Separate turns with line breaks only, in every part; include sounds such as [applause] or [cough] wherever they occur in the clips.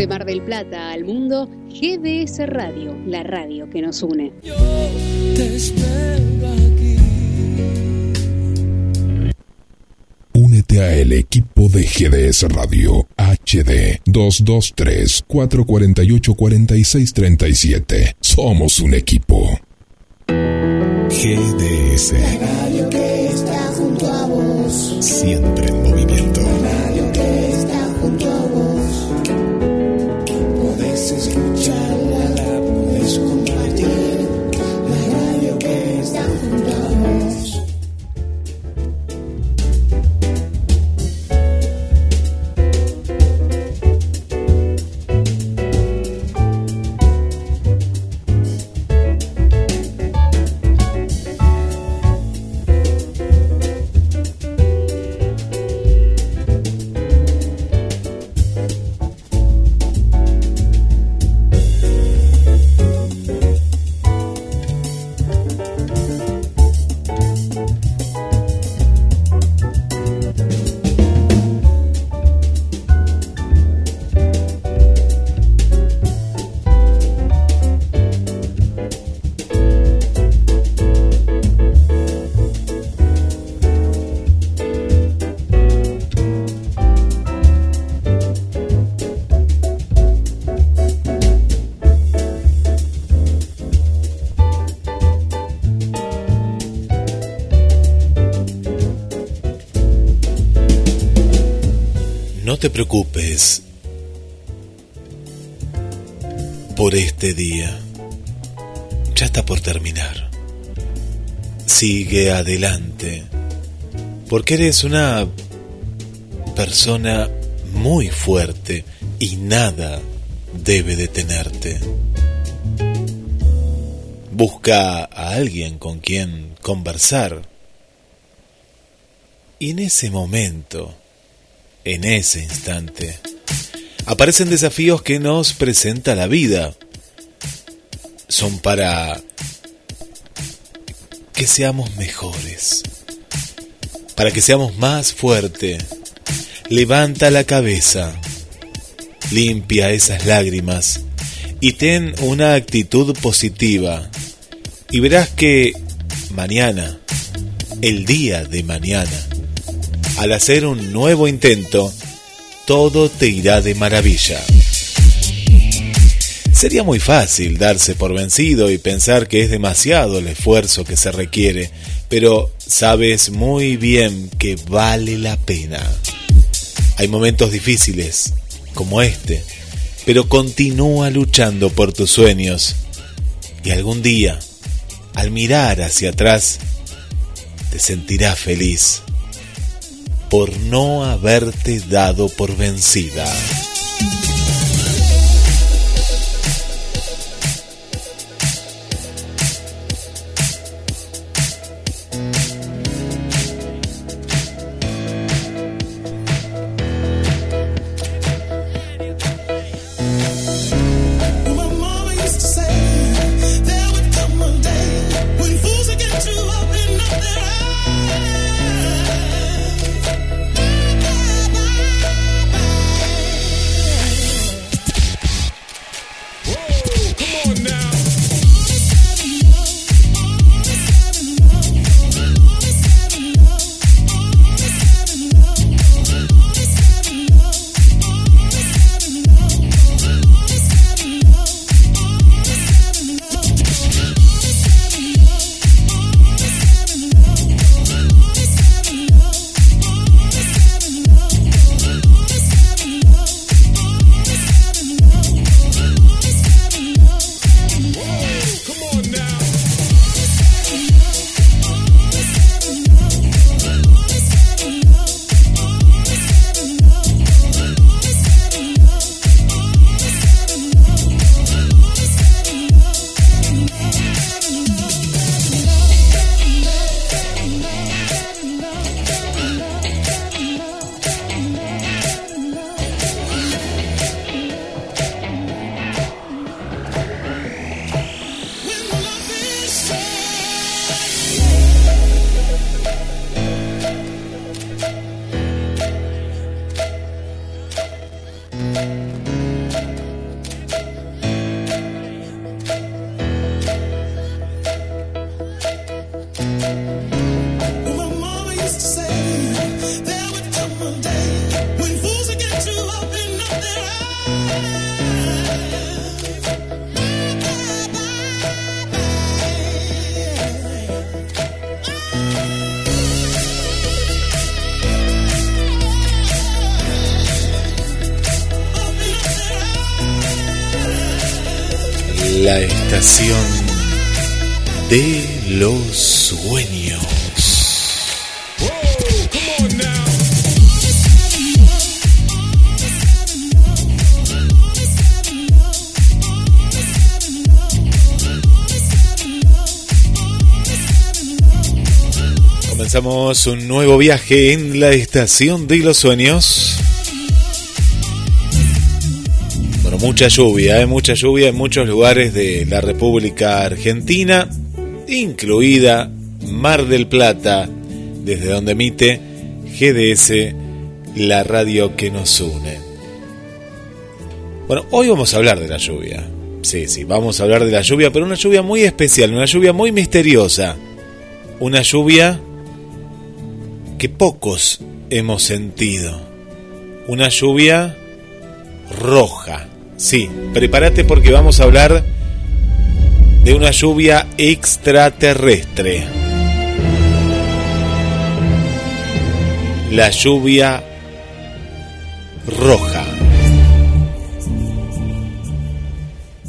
De Mar del Plata al mundo, GDS Radio, la radio que nos une.
Yo te espero aquí.
Únete a el equipo de GDS Radio HD 223 448 4637. Somos un equipo. GDS.
La radio que está junto a vos.
Siempre en movimiento.
Te preocupes por este día. Ya está por terminar. Sigue adelante. Porque eres una persona muy fuerte y nada debe detenerte. Busca a alguien con quien conversar. Y en ese momento, en ese instante, aparecen desafíos que nos presenta la vida. Son para que seamos mejores, para que seamos más fuertes. Levanta la cabeza, limpia esas lágrimas y ten una actitud positiva. Y verás que mañana, el día de mañana, al hacer un nuevo intento, todo te irá de maravilla. Sería muy fácil darse por vencido y pensar que es demasiado el esfuerzo que se requiere, pero sabes muy bien que vale la pena. Hay momentos difíciles, como este, pero continúa luchando por tus sueños y algún día, al mirar hacia atrás, te sentirás feliz por no haberte dado por vencida. Un nuevo viaje en la estación de los sueños. Bueno, mucha lluvia, ¿eh? mucha lluvia en muchos lugares de la República Argentina, incluida Mar del Plata, desde donde emite GDS, la radio que nos une. Bueno, hoy vamos a hablar de la lluvia. Sí, sí, vamos a hablar de la lluvia, pero una lluvia muy especial, una lluvia muy misteriosa. Una lluvia que pocos hemos sentido. Una lluvia roja. Sí, prepárate porque vamos a hablar de una lluvia extraterrestre. La lluvia roja.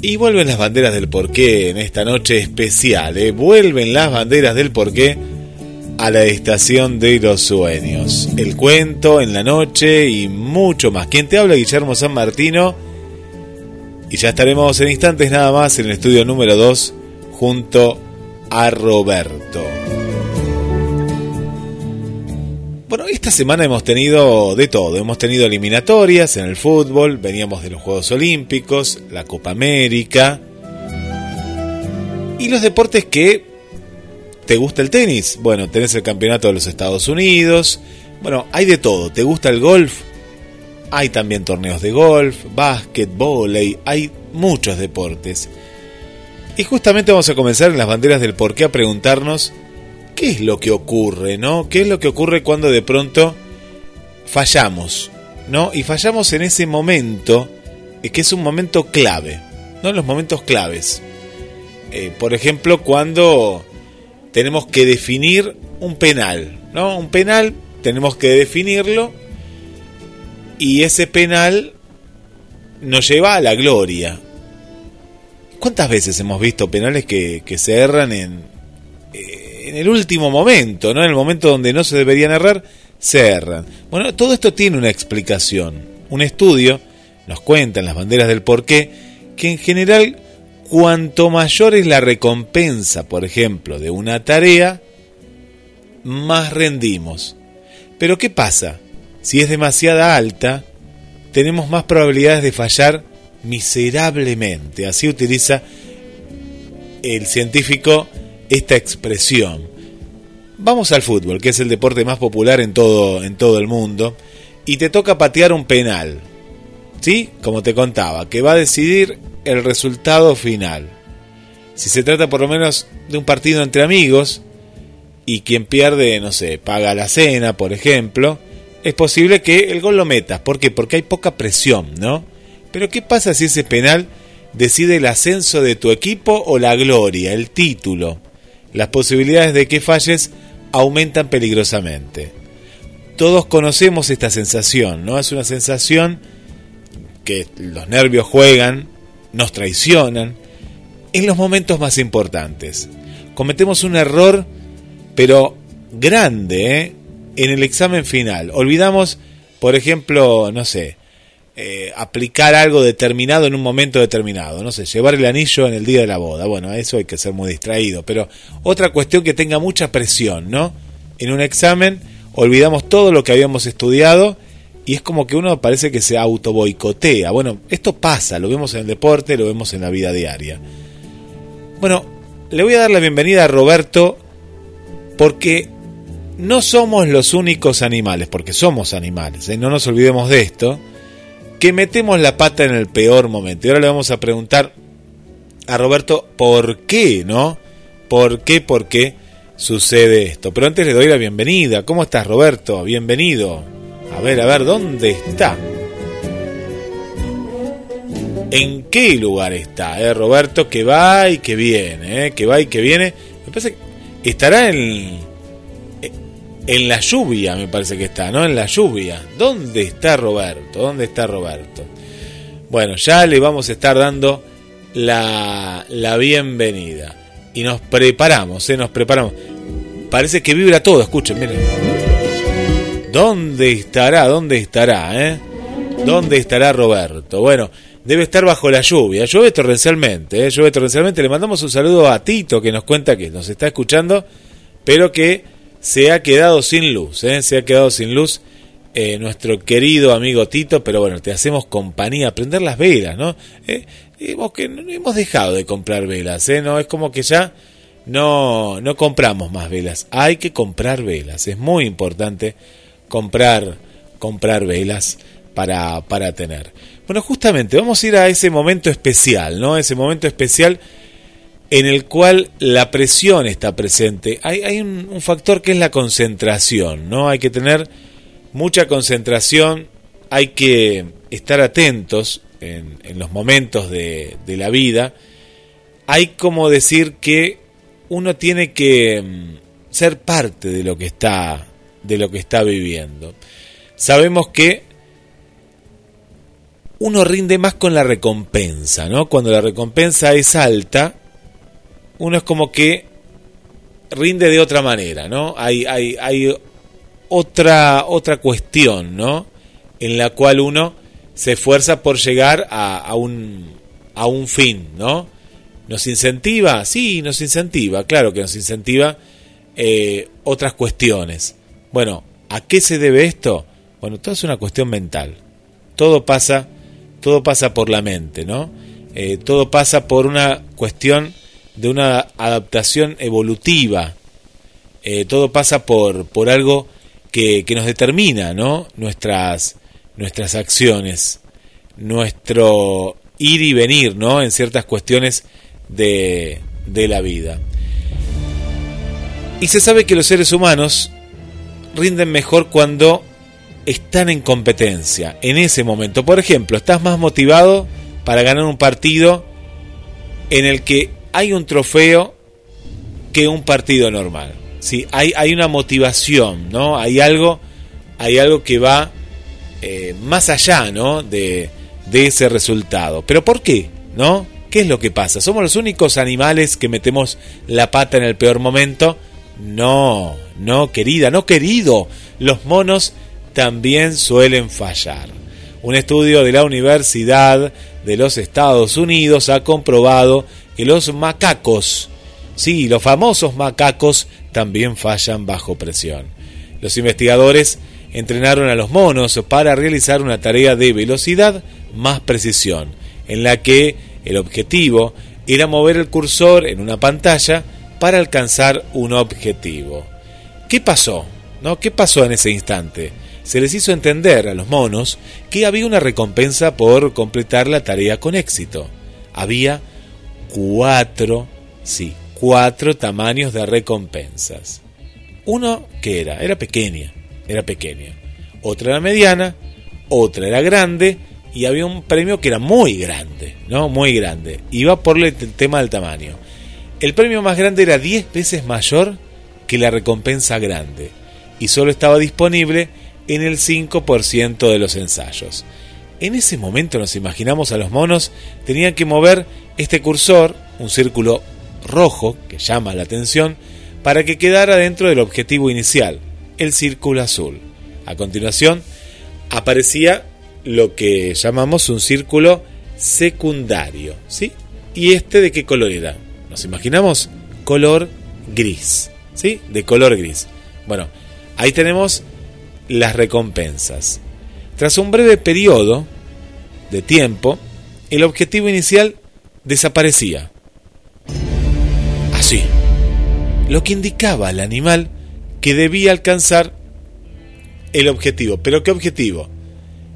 Y vuelven las banderas del porqué en esta noche especial. ¿eh? Vuelven las banderas del porqué a la estación de los sueños. El cuento en la noche y mucho más. Quien te habla, Guillermo San Martino. Y ya estaremos en instantes nada más en el estudio número 2 junto a Roberto. Bueno, esta semana hemos tenido de todo. Hemos tenido eliminatorias en el fútbol, veníamos de los Juegos Olímpicos, la Copa América y los deportes que ¿Te gusta el tenis? Bueno, tenés el campeonato de los Estados Unidos. Bueno, hay de todo. ¿Te gusta el golf? Hay también torneos de golf, básquet, volei, hay muchos deportes. Y justamente vamos a comenzar en las banderas del por qué a preguntarnos qué es lo que ocurre, ¿no? ¿Qué es lo que ocurre cuando de pronto fallamos, ¿no? Y fallamos en ese momento, eh, que es un momento clave, ¿no? Los momentos claves. Eh, por ejemplo, cuando tenemos que definir un penal, ¿no? Un penal tenemos que definirlo y ese penal nos lleva a la gloria. ¿Cuántas veces hemos visto penales que, se erran en, eh, en el último momento, ¿no? En el momento donde no se deberían errar, se erran. Bueno, todo esto tiene una explicación. Un estudio nos cuenta en las banderas del porqué que en general Cuanto mayor es la recompensa, por ejemplo, de una tarea, más rendimos. Pero ¿qué pasa? Si es demasiada alta, tenemos más probabilidades de fallar miserablemente. Así utiliza el científico esta expresión. Vamos al fútbol, que es el deporte más popular en todo, en todo el mundo, y te toca patear un penal. ¿Sí? Como te contaba, que va a decidir el resultado final. Si se trata por lo menos de un partido entre amigos y quien pierde, no sé, paga la cena, por ejemplo, es posible que el gol lo metas. ¿Por qué? Porque hay poca presión, ¿no? Pero ¿qué pasa si ese penal decide el ascenso de tu equipo o la gloria, el título? Las posibilidades de que falles aumentan peligrosamente. Todos conocemos esta sensación, ¿no? Es una sensación que los nervios juegan nos traicionan en los momentos más importantes. Cometemos un error, pero grande, ¿eh? en el examen final. Olvidamos, por ejemplo, no sé, eh, aplicar algo determinado en un momento determinado, no sé, llevar el anillo en el día de la boda. Bueno, eso hay que ser muy distraído, pero otra cuestión que tenga mucha presión, ¿no? En un examen olvidamos todo lo que habíamos estudiado y es como que uno parece que se auto boicotea. Bueno, esto pasa, lo vemos en el deporte, lo vemos en la vida diaria. Bueno, le voy a dar la bienvenida a Roberto porque no somos los únicos animales, porque somos animales, ¿eh? no nos olvidemos de esto, que metemos la pata en el peor momento. Y ahora le vamos a preguntar a Roberto por qué, ¿no? ¿Por qué, por qué sucede esto? Pero antes le doy la bienvenida. ¿Cómo estás, Roberto? Bienvenido. A ver, a ver, ¿dónde está? ¿En qué lugar está, eh, Roberto? Que va y que viene, eh, que va y que viene. Me parece que estará en, en la lluvia, me parece que está, ¿no? En la lluvia. ¿Dónde está Roberto? ¿Dónde está Roberto? Bueno, ya le vamos a estar dando la, la bienvenida. Y nos preparamos, ¿eh? nos preparamos. Parece que vibra todo, escuchen, miren. ¿Dónde estará? ¿Dónde estará? Eh? ¿Dónde estará Roberto? Bueno, debe estar bajo la lluvia. Llueve torrencialmente, ¿eh? llueve torrencialmente. Le mandamos un saludo a Tito que nos cuenta que nos está escuchando, pero que se ha quedado sin luz, ¿eh? se ha quedado sin luz. Eh, nuestro querido amigo Tito, pero bueno, te hacemos compañía, prender las velas, ¿no? Eh, hemos, que, hemos dejado de comprar velas, ¿eh? No, es como que ya no, no compramos más velas, hay que comprar velas, es muy importante comprar, comprar velas para, para tener. Bueno, justamente vamos a ir a ese momento especial, ¿no? Ese momento especial en el cual la presión está presente. Hay, hay un, factor que es la concentración, ¿no? Hay que tener mucha concentración, hay que estar atentos en, en los momentos de, de, la vida. Hay como decir que uno tiene que mm, ser parte de lo que está, de lo que está viviendo. Sabemos que uno rinde más con la recompensa, ¿no? Cuando la recompensa es alta, uno es como que rinde de otra manera, ¿no? Hay, hay, hay otra, otra cuestión, ¿no? En la cual uno se esfuerza por llegar a, a, un, a un fin, ¿no? ¿Nos incentiva? Sí, nos incentiva, claro que nos incentiva eh, otras cuestiones. Bueno, ¿a qué se debe esto? Bueno, todo es una cuestión mental. Todo pasa todo pasa por la mente, ¿no? Eh, todo pasa por una cuestión de una adaptación evolutiva. Eh, todo pasa por, por algo que, que, nos determina, ¿no? Nuestras, nuestras acciones, nuestro ir y venir, ¿no? En ciertas cuestiones de, de la vida. Y se sabe que los seres humanos rinden mejor cuando están en competencia en ese momento. Por ejemplo, estás más motivado para ganar un partido en el que hay un trofeo que un partido normal. ¿sí? Hay, hay una motivación, ¿no? Hay algo, hay algo que va eh, más allá ¿no? de, de ese resultado. ¿Pero por qué? ¿No? ¿Qué es lo que pasa? ¿Somos los únicos animales que metemos la pata en el peor momento? No, no, querida, no querido. Los monos también suelen fallar. Un estudio de la Universidad de los Estados Unidos ha comprobado que los macacos, sí, los famosos macacos, también fallan bajo presión. Los investigadores entrenaron a los monos para realizar una tarea de velocidad más precisión, en la que el objetivo era mover el cursor en una pantalla para alcanzar un objetivo. ¿Qué pasó? ¿No? ¿Qué pasó en ese instante? se les hizo entender a los monos que había una recompensa por completar la tarea con éxito. Había cuatro, sí, cuatro tamaños de recompensas. Uno que era, era pequeña, era pequeña. Otra era mediana, otra era grande y había un premio que era muy grande, ¿no? Muy grande. Iba por el tema del tamaño. El premio más grande era 10 veces mayor que la recompensa grande y solo estaba disponible en el 5% de los ensayos. En ese momento nos imaginamos a los monos tenían que mover este cursor, un círculo rojo que llama la atención, para que quedara dentro del objetivo inicial, el círculo azul. A continuación, aparecía lo que llamamos un círculo secundario, ¿sí? ¿Y este de qué color era? Nos imaginamos color gris, ¿sí? De color gris. Bueno, ahí tenemos las recompensas. Tras un breve periodo de tiempo, el objetivo inicial desaparecía. Así, lo que indicaba al animal que debía alcanzar el objetivo. ¿Pero qué objetivo?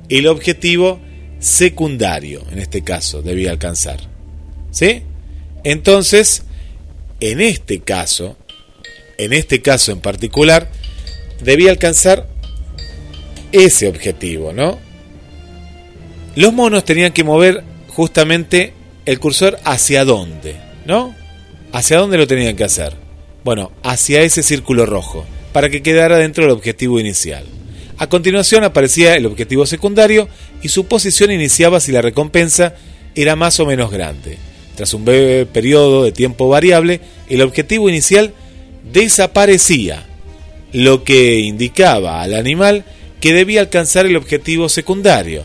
El objetivo secundario, en este caso, debía alcanzar. ¿Sí? Entonces, en este caso, en este caso en particular, debía alcanzar ese objetivo, ¿no? Los monos tenían que mover justamente el cursor hacia dónde, ¿no? ¿Hacia dónde lo tenían que hacer? Bueno, hacia ese círculo rojo, para que quedara dentro del objetivo inicial. A continuación aparecía el objetivo secundario y su posición iniciaba si la recompensa era más o menos grande. Tras un breve periodo de tiempo variable, el objetivo inicial desaparecía, lo que indicaba al animal que debía alcanzar el objetivo secundario.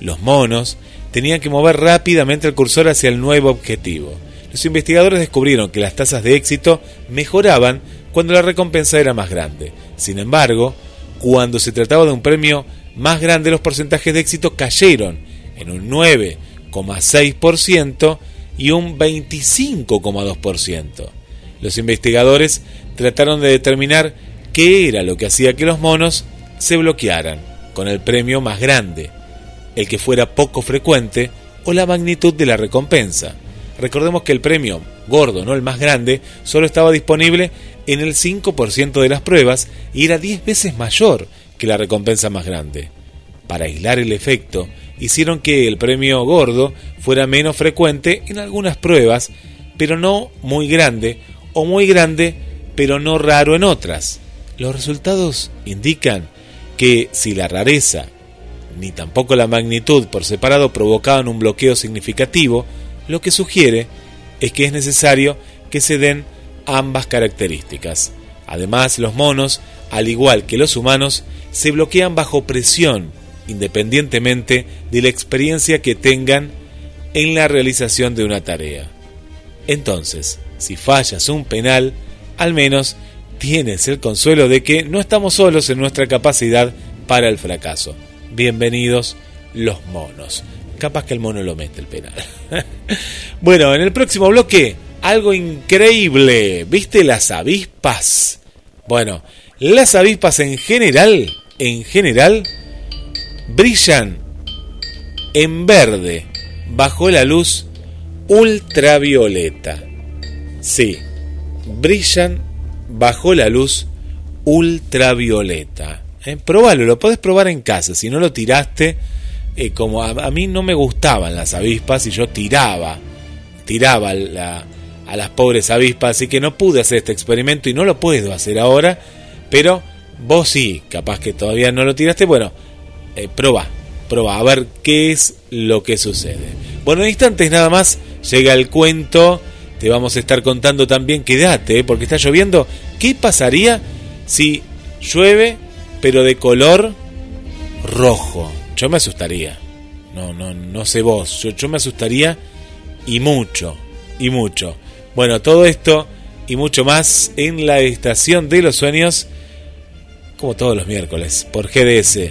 Los monos tenían que mover rápidamente el cursor hacia el nuevo objetivo. Los investigadores descubrieron que las tasas de éxito mejoraban cuando la recompensa era más grande. Sin embargo, cuando se trataba de un premio más grande, los porcentajes de éxito cayeron en un 9,6% y un 25,2%. Los investigadores trataron de determinar qué era lo que hacía que los monos se bloquearan con el premio más grande, el que fuera poco frecuente o la magnitud de la recompensa. Recordemos que el premio gordo, no el más grande, solo estaba disponible en el 5% de las pruebas y era 10 veces mayor que la recompensa más grande. Para aislar el efecto, hicieron que el premio gordo fuera menos frecuente en algunas pruebas, pero no muy grande, o muy grande, pero no raro en otras. Los resultados indican que si la rareza ni tampoco la magnitud por separado provocaban un bloqueo significativo, lo que sugiere es que es necesario que se den ambas características. Además, los monos, al igual que los humanos, se bloquean bajo presión, independientemente de la experiencia que tengan en la realización de una tarea. Entonces, si fallas un penal, al menos tienes el consuelo de que no estamos solos en nuestra capacidad para el fracaso. Bienvenidos los monos. Capaz que el mono lo mete el penal. [laughs] bueno, en el próximo bloque, algo increíble. ¿Viste las avispas? Bueno, las avispas en general, en general, brillan en verde bajo la luz ultravioleta. Sí, brillan bajo la luz ultravioleta. ¿Eh? Probalo, lo podés probar en casa. Si no lo tiraste, eh, como a, mí no me gustaban las avispas y yo tiraba, tiraba a las pobres avispas, así que no pude hacer este experimento y no lo puedo hacer ahora, pero vos sí, capaz que todavía no lo tiraste, bueno, eh, proba, proba, a ver qué es lo que sucede. Bueno, en instantes nada más llega el cuento, te vamos a estar contando también, quédate, eh, porque está lloviendo, ¿qué pasaría si llueve pero de color rojo? Yo me asustaría. No, no, no sé vos. Yo, yo me asustaría y mucho, y mucho. Bueno, todo esto y mucho más en la estación de los sueños, como todos los miércoles, por GDS,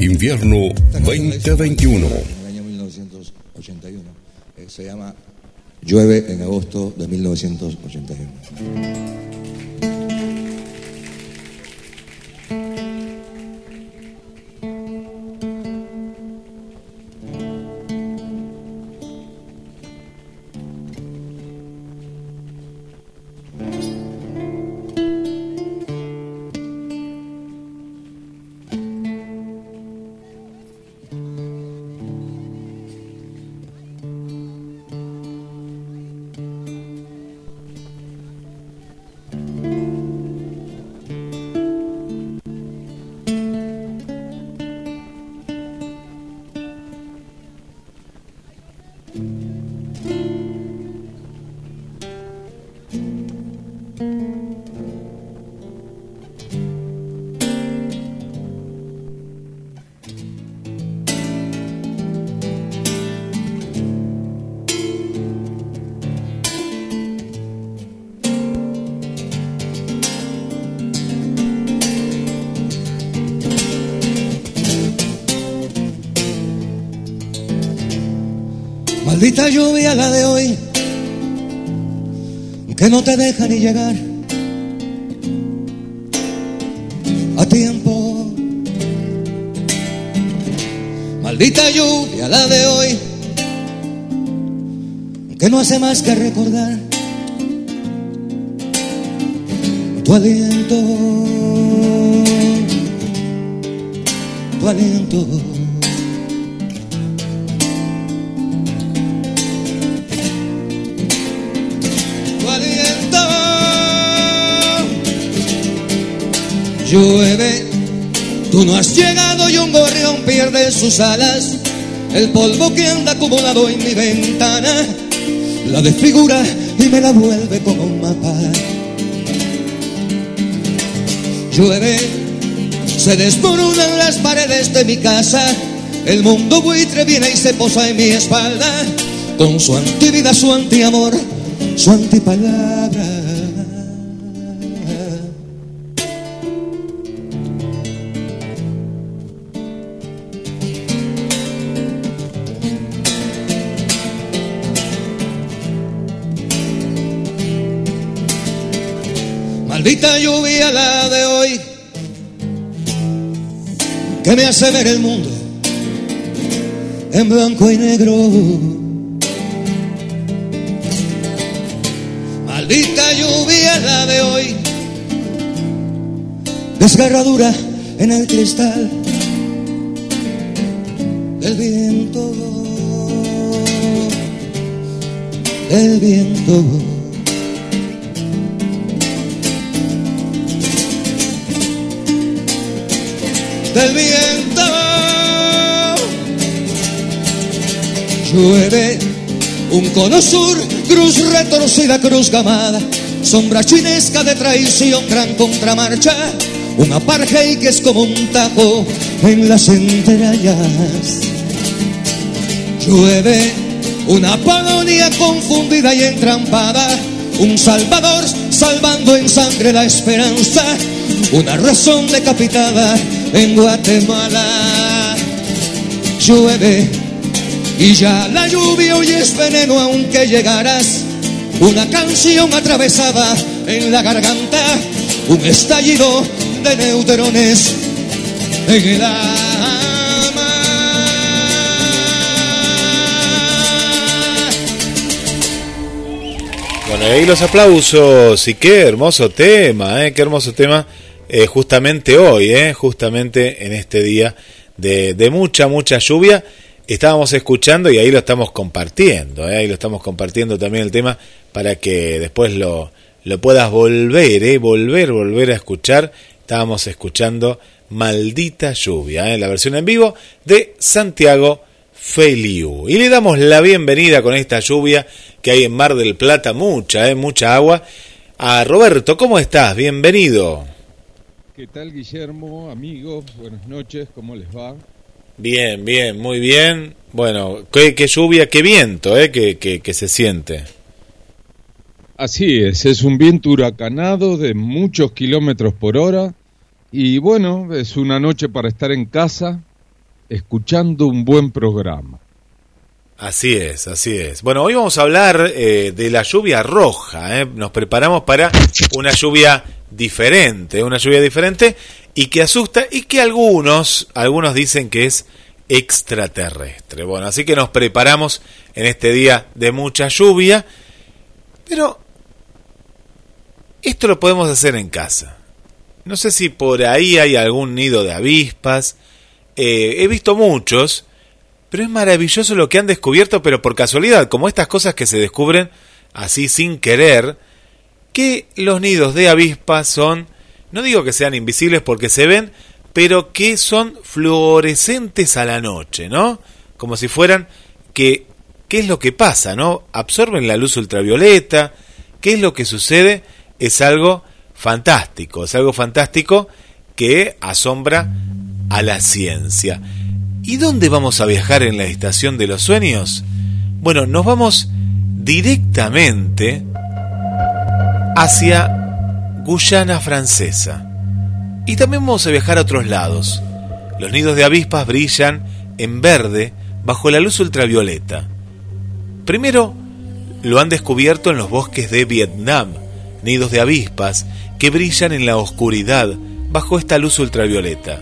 Invierno 2021. En
el año 1981. Eh, se llama Llueve en agosto de 1981.
Maldita lluvia la de hoy, que no te deja ni llegar a tiempo. Maldita lluvia la de hoy, que no hace más que recordar tu aliento, tu aliento. Llueve, tú no has llegado y un gorrión pierde sus alas. El polvo que anda acumulado en mi ventana la desfigura y me la vuelve como un mapa. Llueve, se desmoronan las paredes de mi casa. El mundo buitre viene y se posa en mi espalda con su antivida, su antiamor, su antipalabra. Maldita lluvia la de hoy que me hace ver el mundo en blanco y negro. Maldita lluvia la de hoy, desgarradura en el cristal del viento, del viento. Llueve un cono sur, cruz retorcida, cruz gamada, sombra chinesca de traición, gran contramarcha, un apartheid que es como un tajo en las entrañas. Llueve una Polonia confundida y entrampada, un Salvador salvando en sangre la esperanza, una razón decapitada en Guatemala. Llueve y ya la lluvia hoy es veneno aunque llegaras. Una canción atravesada en la garganta, un estallido de neutrones en el alma.
Bueno, ahí los aplausos y qué hermoso tema, ¿eh? qué hermoso tema eh, justamente hoy, eh, justamente en este día de, de, mucha, mucha lluvia. Estábamos escuchando y ahí lo estamos compartiendo, eh, ahí lo estamos compartiendo también el tema para que después lo, lo puedas volver, eh, volver, volver a escuchar. Estábamos escuchando Maldita Lluvia, eh, la versión en vivo de Santiago Feliu. Y le damos la bienvenida con esta lluvia que hay en Mar del Plata, mucha, eh, mucha agua. A Roberto, ¿cómo estás? Bienvenido.
¿Qué tal Guillermo, amigos? Buenas noches, ¿cómo les va?
Bien, bien, muy bien. Bueno, qué, lluvia, qué viento, ¿eh? Que, que, que, se siente.
Así es, es un viento huracanado de muchos kilómetros por hora y bueno, es una noche para estar en casa escuchando un buen programa.
Así es, así es. Bueno, hoy vamos a hablar eh, de la lluvia roja. ¿eh? Nos preparamos para una lluvia diferente, una lluvia diferente y que asusta y que algunos, algunos dicen que es extraterrestre. Bueno, así que nos preparamos en este día de mucha lluvia, pero esto lo podemos hacer en casa. No sé si por ahí hay algún nido de avispas. Eh, he visto muchos, pero es maravilloso lo que han descubierto, pero por casualidad, como estas cosas que se descubren así sin querer, que los nidos de avispas son, no digo que sean invisibles porque se ven, pero que son fluorescentes a la noche, ¿no? Como si fueran que ¿qué es lo que pasa, no? Absorben la luz ultravioleta, ¿qué es lo que sucede? Es algo fantástico, es algo fantástico que asombra a la ciencia. ¿Y dónde vamos a viajar en la estación de los sueños? Bueno, nos vamos directamente hacia Guyana francesa. Y también vamos a viajar a otros lados. Los nidos de avispas brillan en verde bajo la luz ultravioleta. Primero, lo han descubierto en los bosques de Vietnam, nidos de avispas que brillan en la oscuridad bajo esta luz ultravioleta.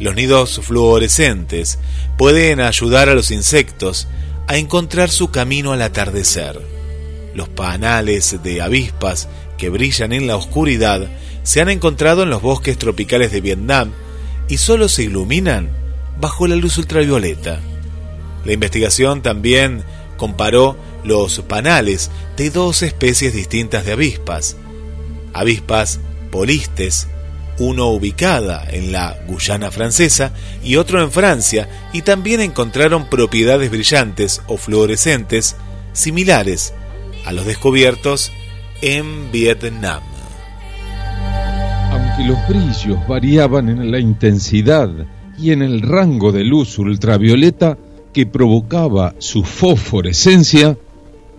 Los nidos fluorescentes pueden ayudar a los insectos a encontrar su camino al atardecer. los panales de avispas que brillan en la oscuridad se han encontrado en los bosques tropicales de Vietnam y solo se iluminan bajo la luz ultravioleta. La investigación también comparó los panales de dos especies distintas de avispas, avispas polistes, uno ubicada en la Guyana francesa y otro en Francia, y también encontraron propiedades brillantes o fluorescentes similares a los descubiertos en Vietnam.
Aunque los brillos variaban en la intensidad y en el rango de luz ultravioleta que provocaba su fosforescencia,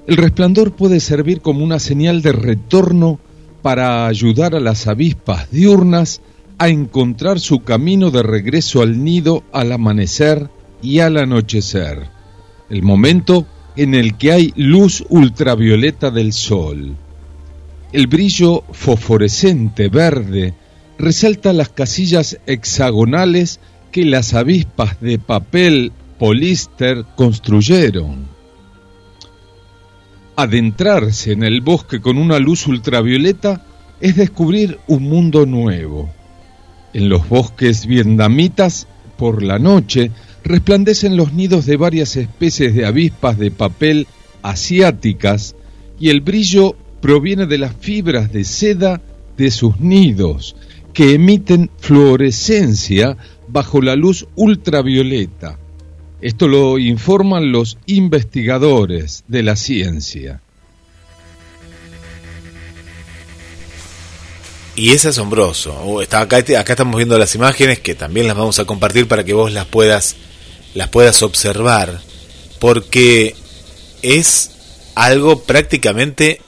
el resplandor puede servir como una señal de retorno para ayudar a las avispas diurnas a encontrar su camino de regreso al nido al amanecer y al anochecer, el momento en el que hay luz ultravioleta del sol. El brillo fosforescente verde resalta las casillas hexagonales que las avispas de papel políster construyeron. Adentrarse en el bosque con una luz ultravioleta es descubrir un mundo nuevo. En los bosques vietnamitas, por la noche, resplandecen los nidos de varias especies de avispas de papel asiáticas y el brillo proviene de las fibras de seda de sus nidos, que emiten fluorescencia bajo la luz ultravioleta. Esto lo informan los investigadores de la ciencia.
Y es asombroso. Está acá, acá estamos viendo las imágenes que también las vamos a compartir para que vos las puedas, las puedas observar. Porque es algo prácticamente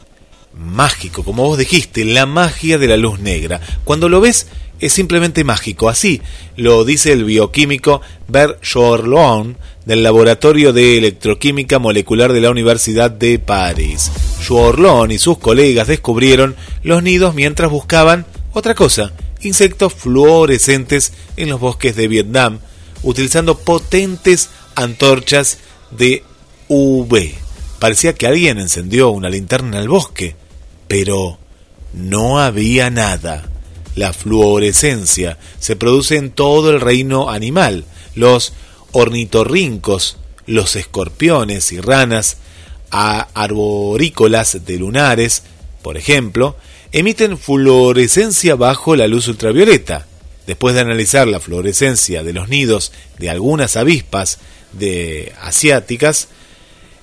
mágico, como vos dijiste, la magia de la luz negra. Cuando lo ves es simplemente mágico. Así lo dice el bioquímico Bert Jorlon del Laboratorio de Electroquímica Molecular de la Universidad de París. Jorlon y sus colegas descubrieron los nidos mientras buscaban otra cosa, insectos fluorescentes en los bosques de Vietnam, utilizando potentes antorchas de UV. Parecía que alguien encendió una linterna en el bosque, pero no había nada. La fluorescencia se produce en todo el reino animal. Los ornitorrincos, los escorpiones y ranas arborícolas de lunares, por ejemplo, emiten fluorescencia bajo la luz ultravioleta. Después de analizar la fluorescencia de los nidos de algunas avispas de asiáticas,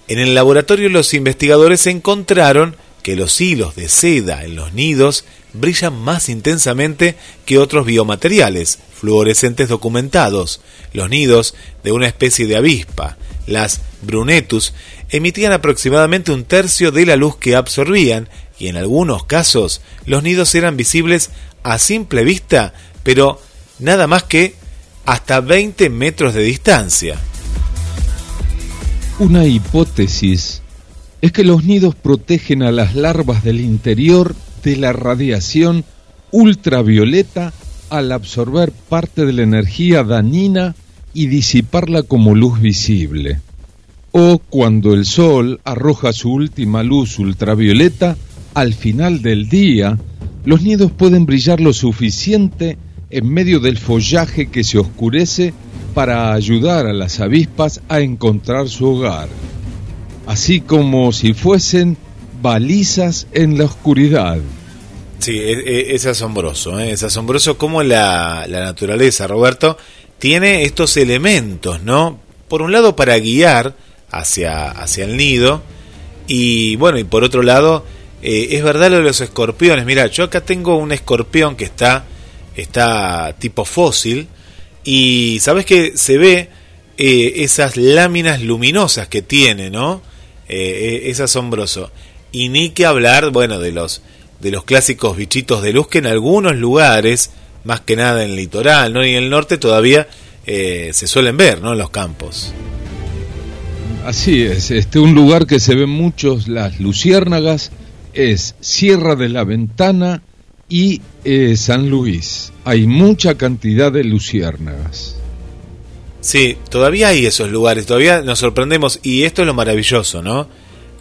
en el laboratorio los investigadores encontraron que los hilos de seda en los nidos brillan más intensamente que otros biomateriales fluorescentes documentados. Los nidos de una especie de avispa, las brunetus, emitían aproximadamente un tercio de la luz que absorbían y en algunos casos los nidos eran visibles a simple vista, pero nada más que hasta 20 metros de distancia.
Una hipótesis es que los nidos protegen a las larvas del interior de la radiación ultravioleta al absorber parte de la energía dañina y disiparla como luz visible. O cuando el sol arroja su última luz ultravioleta, al final del día, los nidos pueden brillar lo suficiente en medio del follaje que se oscurece para ayudar a las avispas a encontrar su hogar, así como si fuesen balizas en la oscuridad.
Sí, es, asombroso, ¿eh? es asombroso cómo la, la, naturaleza, Roberto, tiene estos elementos, ¿no? Por un lado para guiar hacia, hacia el nido y bueno, y por otro lado, eh, es verdad lo de los escorpiones, mira, yo acá tengo un escorpión que está, está tipo fósil y sabes que se ve eh, esas láminas luminosas que tiene, ¿no? es asombroso. Y ni que hablar, bueno, de los de los clásicos bichitos de luz que en algunos lugares, más que nada en el litoral, ¿no? y en el norte todavía eh, se suelen ver, ¿no? En los campos.
Así es, este un lugar que se ven muchos las luciérnagas es Sierra de la Ventana y eh, San Luis. Hay mucha cantidad de luciérnagas.
Sí, todavía hay esos lugares, todavía nos sorprendemos y esto es lo maravilloso, ¿no?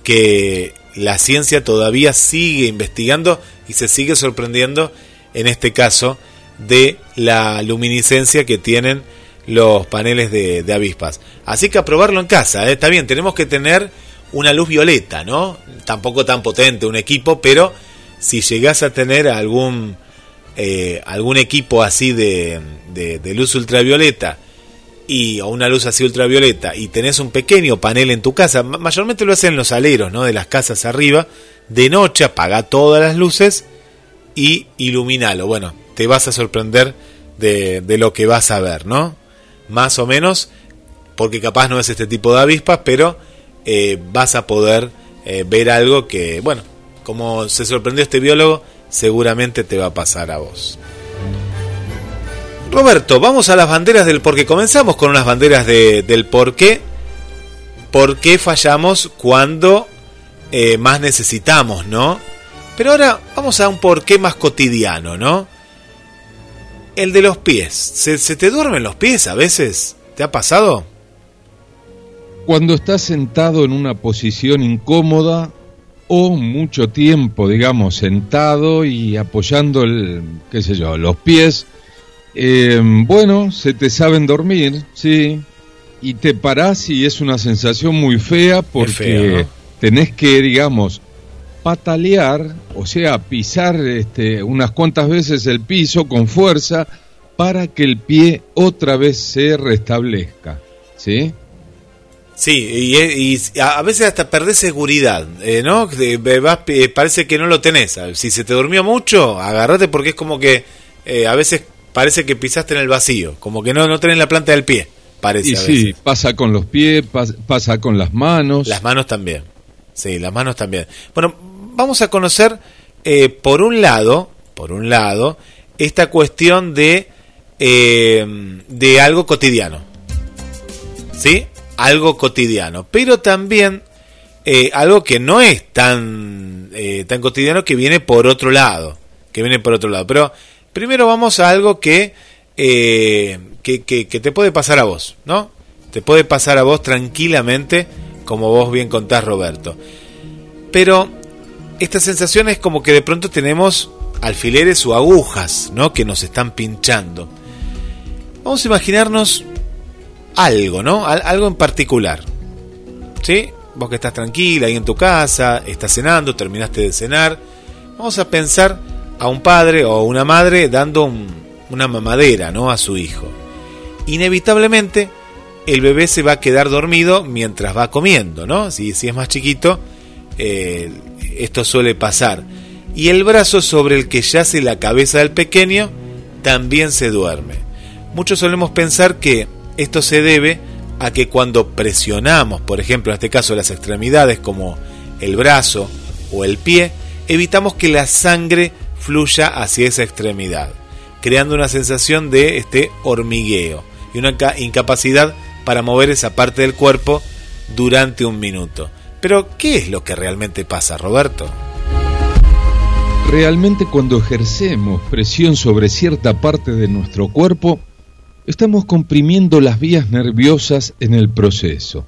Que la ciencia todavía sigue investigando y se sigue sorprendiendo, en este caso, de la luminiscencia que tienen los paneles de, avispas. Así que a probarlo en casa, ¿eh? está bien, tenemos que tener una luz violeta, ¿no? Tampoco tan potente un equipo, pero si llegas a tener algún, eh, algún equipo así de, de, luz ultravioleta y, o una luz así ultravioleta y tenés un pequeño panel en tu casa, mayormente lo hacen los aleros, ¿no? De las casas arriba, de noche apaga todas las luces y iluminalo. Bueno, te vas a sorprender de, de lo que vas a ver, ¿no? Más o menos, porque capaz no es este tipo de avispas, pero eh, vas a poder eh, ver algo que, bueno, como se sorprendió este biólogo, seguramente te va a pasar a vos. Roberto, vamos a las banderas del por qué. Comenzamos con unas banderas del por qué. ¿Por qué fallamos cuando eh, más necesitamos, no? Pero ahora vamos a un por qué más cotidiano, ¿no? El de los pies. ¿Se, ¿Se, te duermen los pies a veces? ¿Te ha pasado?
cuando estás sentado en una posición incómoda o mucho tiempo, digamos, sentado y apoyando el, qué sé yo, los pies, eh, bueno, se te saben dormir, sí, y te parás y es una sensación muy fea porque tenés que, digamos, patalear, o sea, pisar este, unas cuantas veces el piso con fuerza para que el pie otra vez se restablezca, ¿sí?
Sí, y, a veces hasta perdés seguridad, eh, ¿no? Eh, parece que no lo tenés. Si se te durmió mucho, agárrate porque es como que eh, a veces parece que pisaste en el vacío, como que no, no tenés la planta del pie, parece.
Y sí, pasa con los pies, pasa con las manos.
Las manos también, sí, las manos también. Bueno, vamos a conocer, por un lado, por un lado, esta cuestión de, de algo cotidiano. ¿Sí? algo cotidiano, pero también eh, algo que no es tan, eh, tan cotidiano que viene por otro lado, que viene por otro lado. Pero primero vamos a algo que, eh, que, que, te puede pasar a vos, ¿no? Te puede pasar a vos tranquilamente, como vos bien contás, Roberto. Pero esta sensación es como que de pronto tenemos alfileres o agujas, ¿no? Que nos están pinchando. Vamos a imaginarnos algo, ¿no? algo en particular. ¿Sí? Vos que estás tranquila ahí en tu casa, estás cenando, terminaste de cenar. Vamos a pensar a un padre o una madre dando una mamadera, ¿no? A su hijo. Inevitablemente, el bebé se va a quedar dormido mientras va comiendo, ¿no? Si, si es más chiquito, eh, esto suele pasar. Y el brazo sobre el que yace la cabeza del pequeño también se duerme. Muchos solemos pensar que esto se debe a que cuando presionamos, por ejemplo, en este caso las extremidades como el brazo o el pie, evitamos que la sangre fluya hacia esa extremidad, creando una sensación de este hormigueo y una incapacidad para mover esa parte del cuerpo durante un minuto. Pero, ¿qué es lo que realmente pasa, Roberto?
Realmente cuando ejercemos presión sobre cierta parte de nuestro cuerpo, estamos comprimiendo las vías nerviosas en el proceso.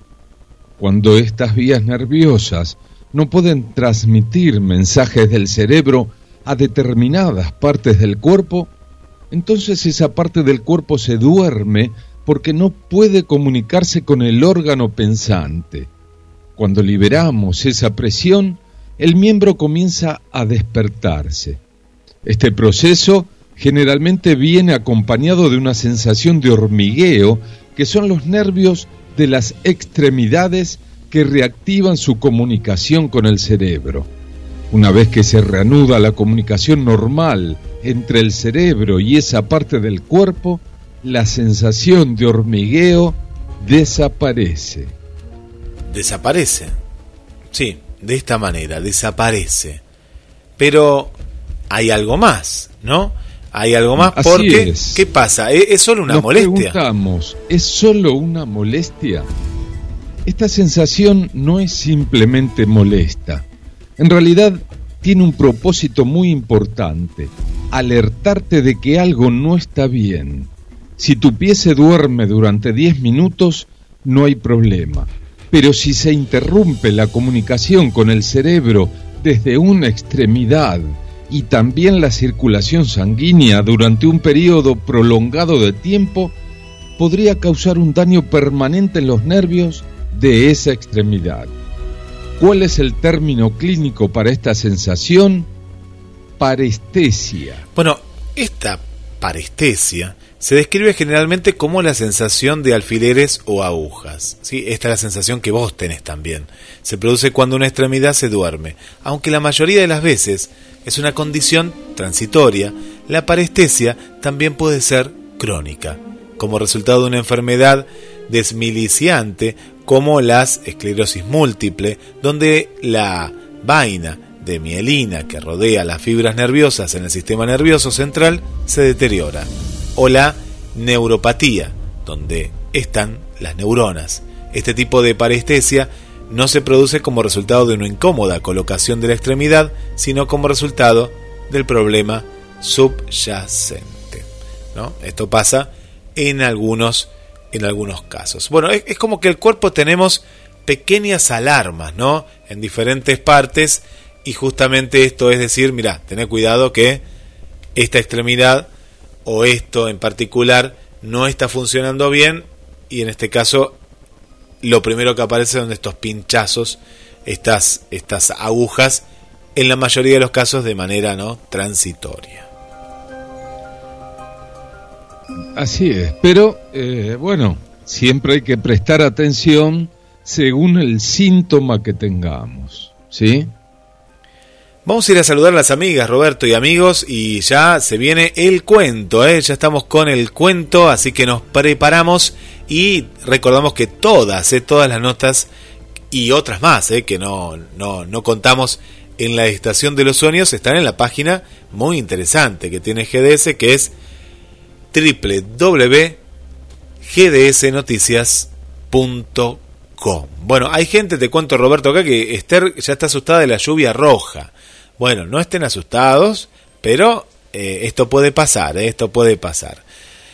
Cuando estas vías nerviosas no pueden transmitir mensajes del cerebro a determinadas partes del cuerpo, entonces esa parte del cuerpo se duerme porque no puede comunicarse con el órgano pensante. Cuando liberamos esa presión, el miembro comienza a despertarse. Este proceso generalmente viene acompañado de una sensación de hormigueo, que son los nervios de las extremidades que reactivan su comunicación con el cerebro. Una vez que se reanuda la comunicación normal entre el cerebro y esa parte del cuerpo, la sensación de hormigueo desaparece.
Desaparece. Sí, de esta manera, desaparece. Pero hay algo más, ¿no? hay algo más porque ¿qué pasa? ¿Es, solo una molestia?
Preguntamos, ¿es solo una molestia? Esta sensación no es simplemente molesta. En realidad tiene un propósito muy importante, alertarte de que algo no está bien. Si tu pie se duerme durante 10 minutos, no hay problema. Pero si se interrumpe la comunicación con el cerebro desde una extremidad y también la circulación sanguínea durante un periodo prolongado de tiempo, podría causar un daño permanente en los nervios de esa extremidad. ¿Cuál es el término clínico para esta sensación? Parestesia.
Bueno, esta parestesia se describe generalmente como la sensación de alfileres o agujas. ¿sí? Esta es la sensación que vos tenés también. Se produce cuando una extremidad se duerme. Aunque la mayoría de las veces es una condición transitoria, la parestesia también puede ser crónica, como resultado de una enfermedad desmiliciante como las esclerosis múltiple, donde la vaina de mielina que rodea las fibras nerviosas en el sistema nervioso central se deteriora, o la neuropatía, donde están las neuronas. Este tipo de parestesia no se produce como resultado de una incómoda colocación de la extremidad, sino como resultado del problema subyacente. ¿no? Esto pasa en algunos, en algunos casos. Bueno, es, como que el cuerpo tenemos pequeñas alarmas, ¿no? En diferentes partes y justamente esto es decir, mira, tené cuidado que esta extremidad o esto en particular no está funcionando bien y en este caso lo primero que aparece son estos pinchazos, estas, estas agujas, en la mayoría de los casos de manera no transitoria.
Así es, pero eh, bueno, siempre hay que prestar atención según el síntoma que tengamos, ¿sí?
Vamos a ir a saludar a las amigas, Roberto y amigos, y ya se viene el cuento, ¿eh? ya estamos con el cuento, así que nos preparamos y recordamos que todas, ¿eh? todas las notas y otras más ¿eh? que no, no, no contamos en la estación de los sueños están en la página muy interesante que tiene GDS, que es www.gdsnoticias.com. Bueno, hay gente, te cuento Roberto acá, que Esther ya está asustada de la lluvia roja. Bueno, no estén asustados, pero eh, esto puede pasar, eh, esto puede pasar.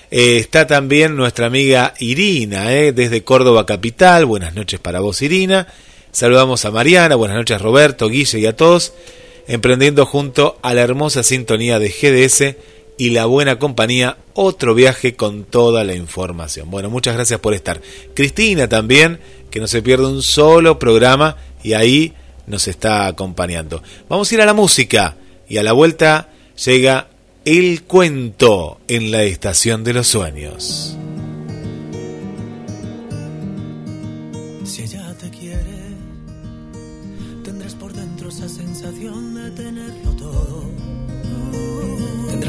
Eh, está también nuestra amiga Irina, desde Córdoba Capital. Buenas noches para vos, Irina. Saludamos a Mariana, buenas noches Roberto, Guille y a todos, emprendiendo junto a la hermosa sintonía de GDS y la buena compañía, otro viaje con toda la información. Bueno, muchas gracias por estar. Cristina también, que no se pierde un solo programa y ahí nos está acompañando. Vamos a ir a la música y a la vuelta llega el cuento en la estación de los sueños.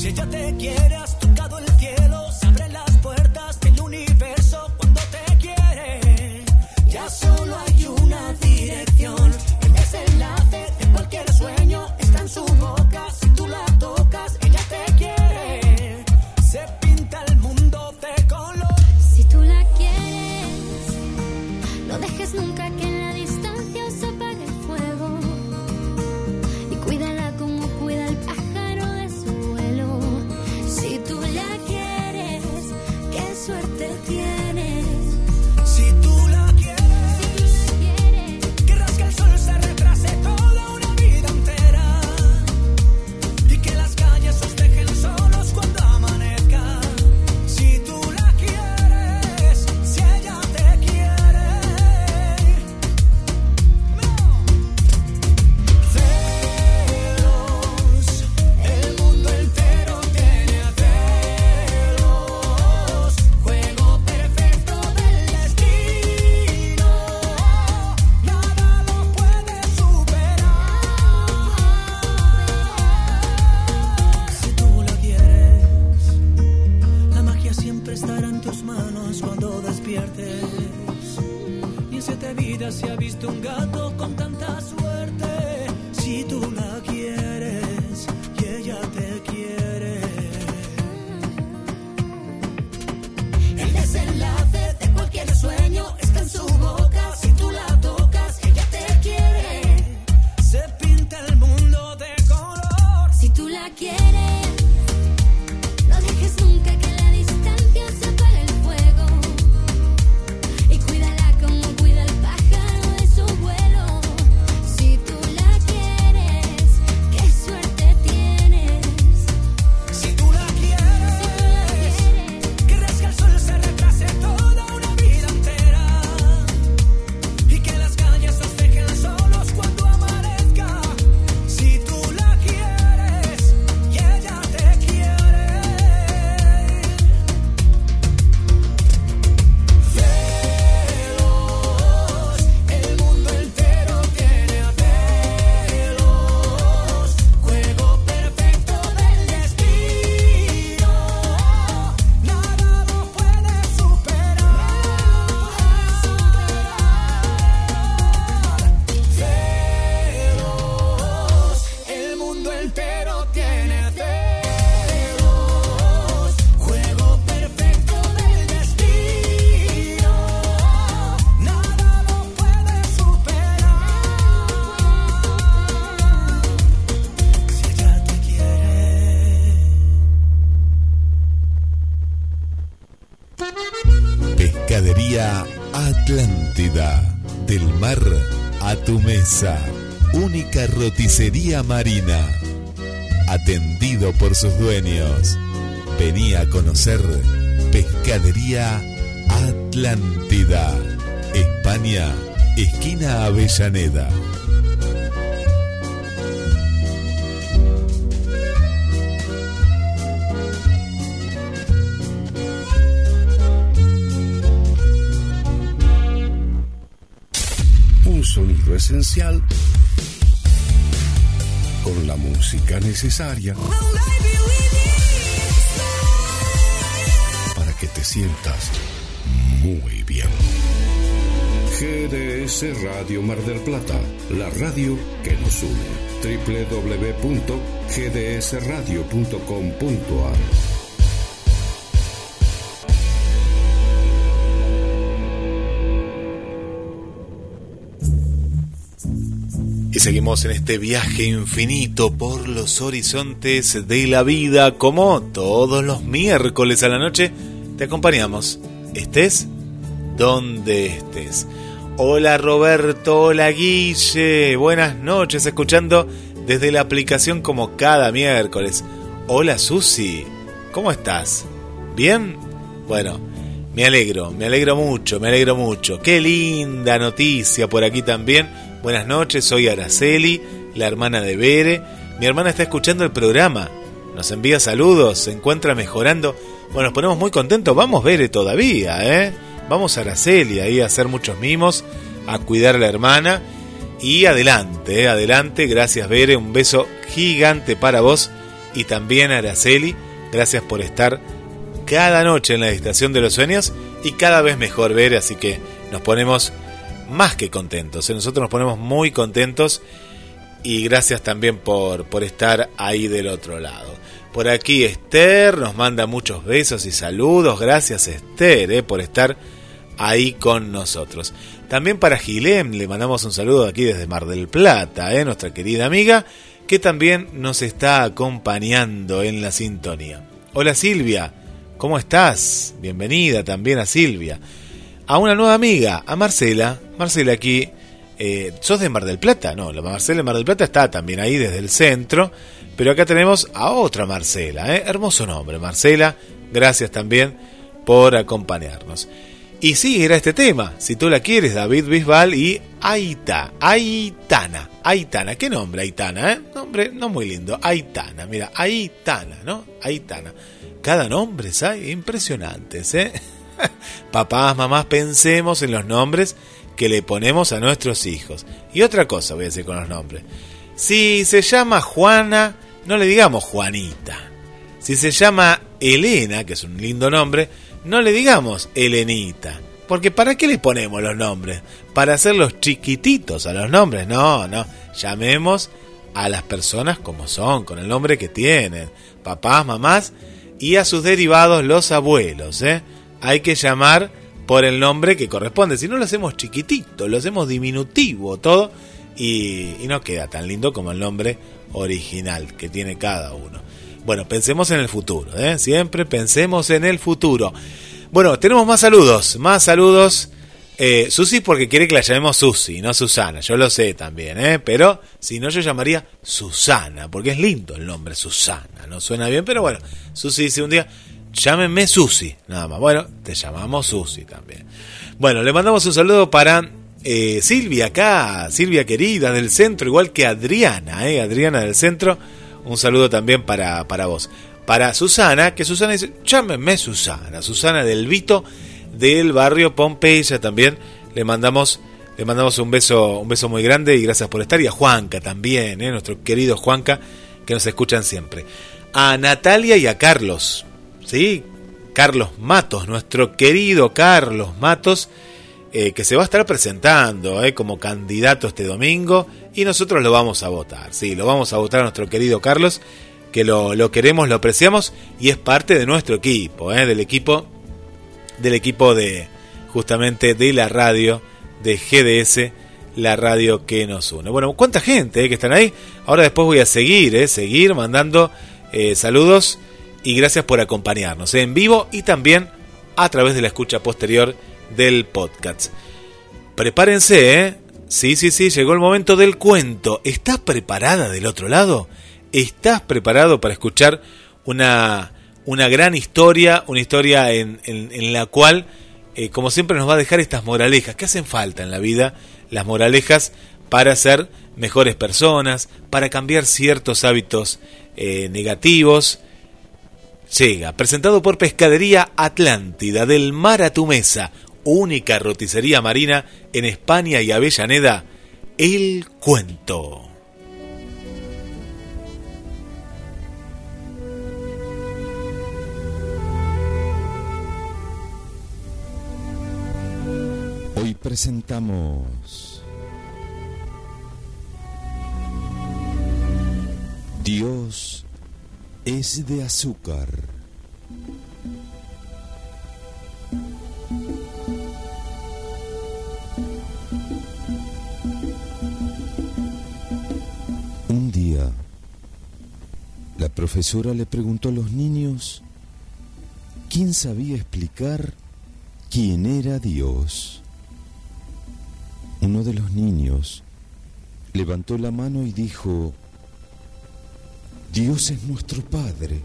si ella te quiere, has tocado el cielo, se abren las puertas del universo cuando te quiere. Ya solo hay
marina. Atendido por sus dueños. Venía a conocer Pescadería Atlántida, España, esquina Avellaneda.
Un sonido esencial la música necesaria para que te sientas muy bien. GDS Radio Mar del Plata, la radio que nos une. www.gdsradio.com.ar
seguimos en este viaje infinito por los horizontes de la vida, como todos los miércoles a la noche, te acompañamos, estés donde estés. Hola Roberto, hola Guille, buenas noches, escuchando desde la aplicación como cada miércoles. Hola Susi, ¿cómo estás? ¿Bien? Bueno, me alegro, me alegro mucho, me alegro mucho. Qué linda noticia por aquí también. Buenas noches, soy Araceli, la hermana de Bere. Mi hermana está escuchando el programa. Nos envía saludos, se encuentra mejorando. Bueno, nos ponemos muy contentos. Vamos, Bere, todavía, ¿eh? Vamos a Araceli ahí a hacer muchos mimos, a cuidar a la hermana. Y adelante, ¿eh? adelante. Gracias, Bere. Un beso gigante para vos. Y también a Araceli. Gracias por estar cada noche en la estación de los sueños. Y cada vez mejor, Bere. Así que nos ponemos más que contentos. ¿eh? Nosotros nos ponemos muy contentos y gracias también por, por estar ahí del otro lado. Por aquí Esther nos manda muchos besos y saludos. Gracias Esther eh, por estar ahí con nosotros. También para Gilem le mandamos un saludo aquí desde Mar del Plata, eh, nuestra querida amiga, que también nos está acompañando en la sintonía. Hola Silvia, ¿cómo estás? Bienvenida también a Silvia a una nueva amiga, a Marcela. Marcela aquí, eh, ¿sos de Mar del Plata? No, la Marcela de Mar del Plata está también ahí desde el centro, pero acá tenemos a otra Marcela, ¿eh? hermoso nombre, Marcela, gracias también por acompañarnos. Y sí, era este tema, si tú la quieres, David Bisbal y Aita, Aitana, Aitana, ¿qué nombre Aitana? Eh? Nombre no muy lindo, Aitana, mira, Aitana, ¿no? Aitana. Cada nombre, ¿sabes? Impresionantes, ¿eh? [laughs] Papás, mamás, pensemos en los nombres que le ponemos a nuestros hijos. Y otra cosa voy a decir con los nombres. Si se llama Juana, no le digamos Juanita. Si se llama Elena, que es un lindo nombre, no le digamos Elenita. Porque ¿para qué le ponemos los nombres? ¿Para hacerlos chiquititos a los nombres? No, no. Llamemos a las personas como son, con el nombre que tienen. Papás, mamás y a sus derivados los abuelos, ¿eh? Hay que llamar por el nombre que corresponde. Si no lo hacemos chiquitito, lo hacemos diminutivo todo y, y, no queda tan lindo como el nombre original que tiene cada uno. Bueno, pensemos en el futuro, ¿eh? siempre pensemos en el futuro. Bueno, tenemos más saludos, más saludos. Eh, Susi porque quiere que la llamemos Susi, no Susana, yo lo sé también, ¿eh? pero si no yo llamaría Susana, porque es lindo el nombre Susana, no suena bien, pero bueno, Susi dice un día, llámenme Susi, nada más. Bueno, te llamamos Susi también. Bueno, le mandamos un saludo para eh, Silvia acá, Silvia querida del centro, igual que Adriana, eh, Adriana del centro. Un saludo también para, para vos. Para Susana, que Susana dice, llámenme Susana, Susana del Vito del barrio Pompeya también. Le mandamos, le mandamos un beso, un beso muy grande y gracias por estar. Y a Juanca también, eh, nuestro querido Juanca, que nos escuchan siempre. A Natalia y a Carlos, ¿sí? Carlos Matos, nuestro querido Carlos Matos, eh, que se va a estar presentando eh, como candidato este domingo y nosotros lo vamos a votar, sí, lo vamos a votar a nuestro querido Carlos, que lo, queremos, lo apreciamos y es parte de nuestro equipo, eh, del equipo, del equipo de justamente de la radio de GDS, la radio que nos une. Bueno, cuánta gente que están ahí. Ahora después voy a seguir, seguir mandando saludos y gracias por acompañarnos en vivo y también a través de la escucha posterior del podcast. Prepárense, ¿eh? Sí, sí, sí, llegó el momento del cuento. ¿Estás preparada del otro lado? ¿Estás preparado para escuchar una, una gran historia, una historia en, en, la cual, eh, como siempre, nos va a dejar estas moralejas que hacen falta en la vida, las moralejas para ser mejores personas, para cambiar ciertos hábitos eh, negativos. Llega, presentado por Pescadería Atlántida, del mar a tu mesa, única roticería marina en España y Avellaneda, El Cuento.
Hoy presentamos Dios es de azúcar. Un día, la profesora le preguntó a los niños quién sabía explicar quién era Dios. Uno de los niños levantó la mano y dijo, Dios es nuestro Padre.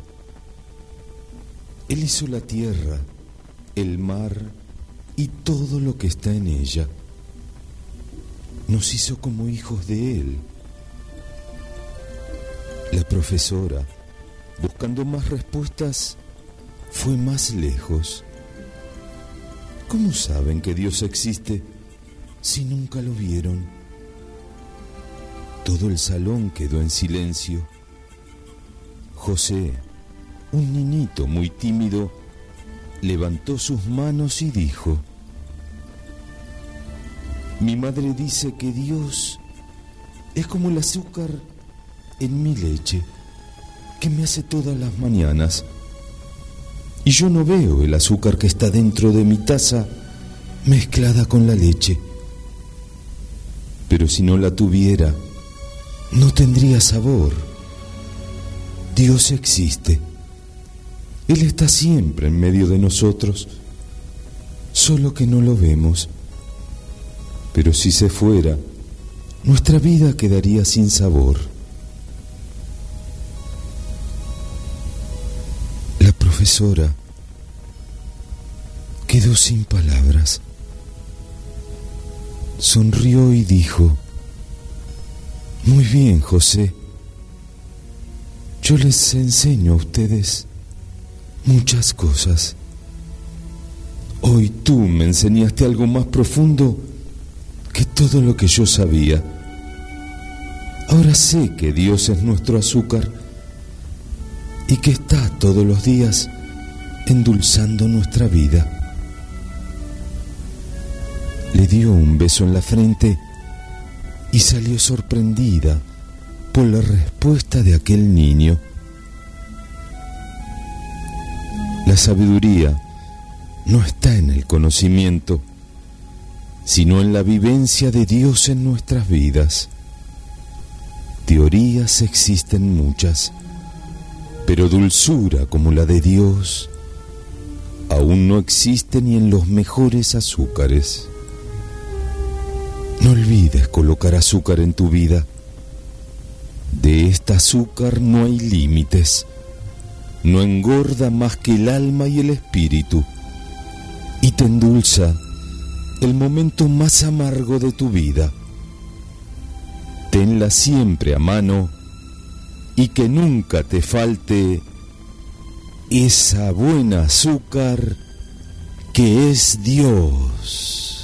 Él hizo la tierra, el mar y todo lo que está en ella. Nos hizo como hijos de Él. La profesora, buscando más respuestas, fue más lejos. ¿Cómo saben que Dios existe si nunca lo vieron? Todo el salón quedó en silencio. José, un niñito muy tímido, levantó sus manos y dijo, Mi madre dice que Dios es como el azúcar en mi leche, que me hace todas las mañanas. Y yo no veo el azúcar que está dentro de mi taza mezclada con la leche. Pero si no la tuviera, no tendría sabor. Dios existe. Él está siempre en medio de nosotros, solo que no lo vemos. Pero si se fuera, nuestra vida quedaría sin sabor. La profesora quedó sin palabras. Sonrió y dijo, muy bien, José. Yo les enseño a ustedes muchas cosas. Hoy tú me enseñaste algo más profundo que todo lo que yo sabía. Ahora sé que Dios es nuestro azúcar y que está todos los días endulzando nuestra vida. Le dio un beso en la frente y salió sorprendida por la respuesta de aquel niño. La sabiduría no está en el conocimiento, sino en la vivencia de Dios en nuestras vidas. Teorías existen muchas, pero dulzura como la de Dios aún no existe ni en los mejores azúcares. No olvides colocar azúcar en tu vida. De este azúcar no hay límites. No engorda más que el alma y el espíritu. Y te endulza el momento más amargo de tu vida. Tenla siempre a mano y que nunca te falte esa buena azúcar que es Dios.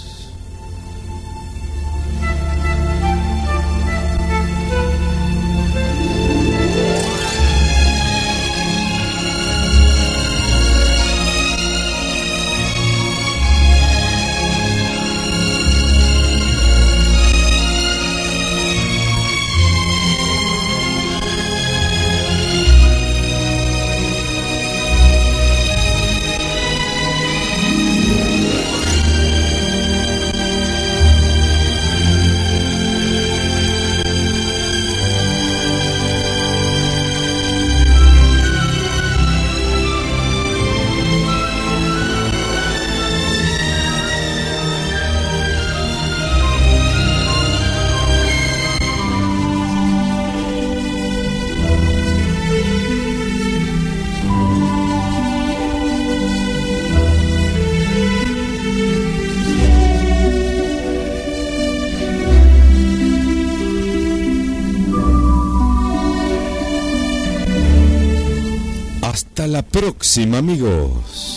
Próxima, amigos.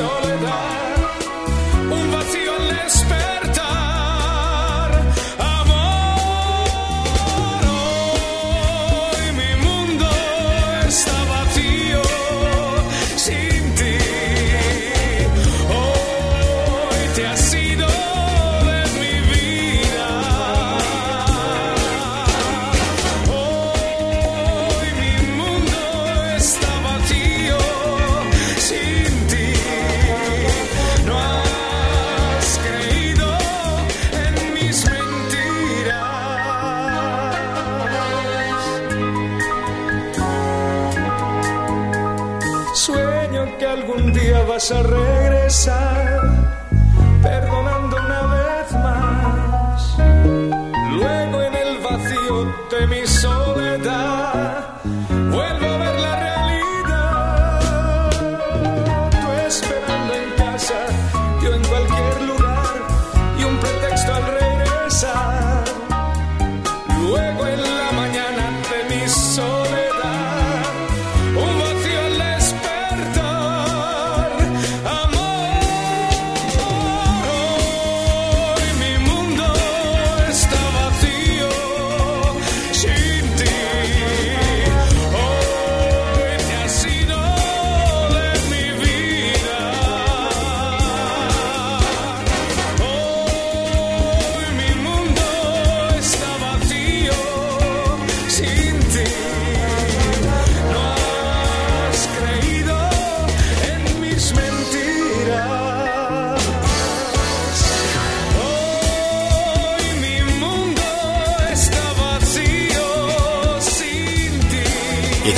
Soledad día vas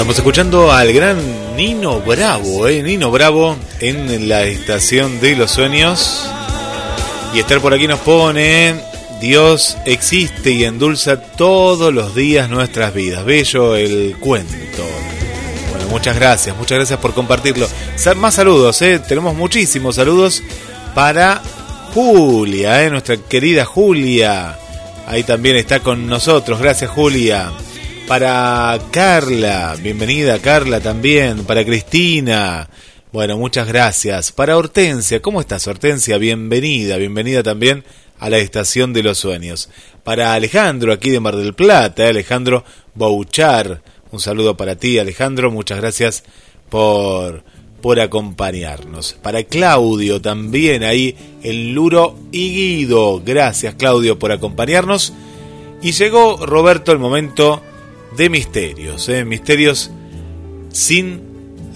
estamos escuchando al gran Nino Bravo, ¿eh? Nino Bravo en la estación de los sueños. Y estar por aquí nos pone, Dios existe y endulza todos los días nuestras vidas. Bello el cuento. Bueno, muchas gracias, muchas gracias por compartirlo. Más saludos, ¿eh? tenemos muchísimos saludos para Julia, ¿eh? nuestra querida Julia. Ahí también está con nosotros, gracias Julia. Para Carla, bienvenida Carla también. Para Cristina, bueno, muchas gracias. Para Hortensia, ¿cómo estás Hortensia? Bienvenida, bienvenida también a la Estación de los Sueños. Para Alejandro, aquí de Mar del Plata. Alejandro Bouchar, un saludo para ti Alejandro, muchas gracias por, por acompañarnos. Para Claudio también ahí, el Luro y Guido, gracias Claudio por acompañarnos. Y llegó Roberto el momento de misterios, ¿eh? misterios sin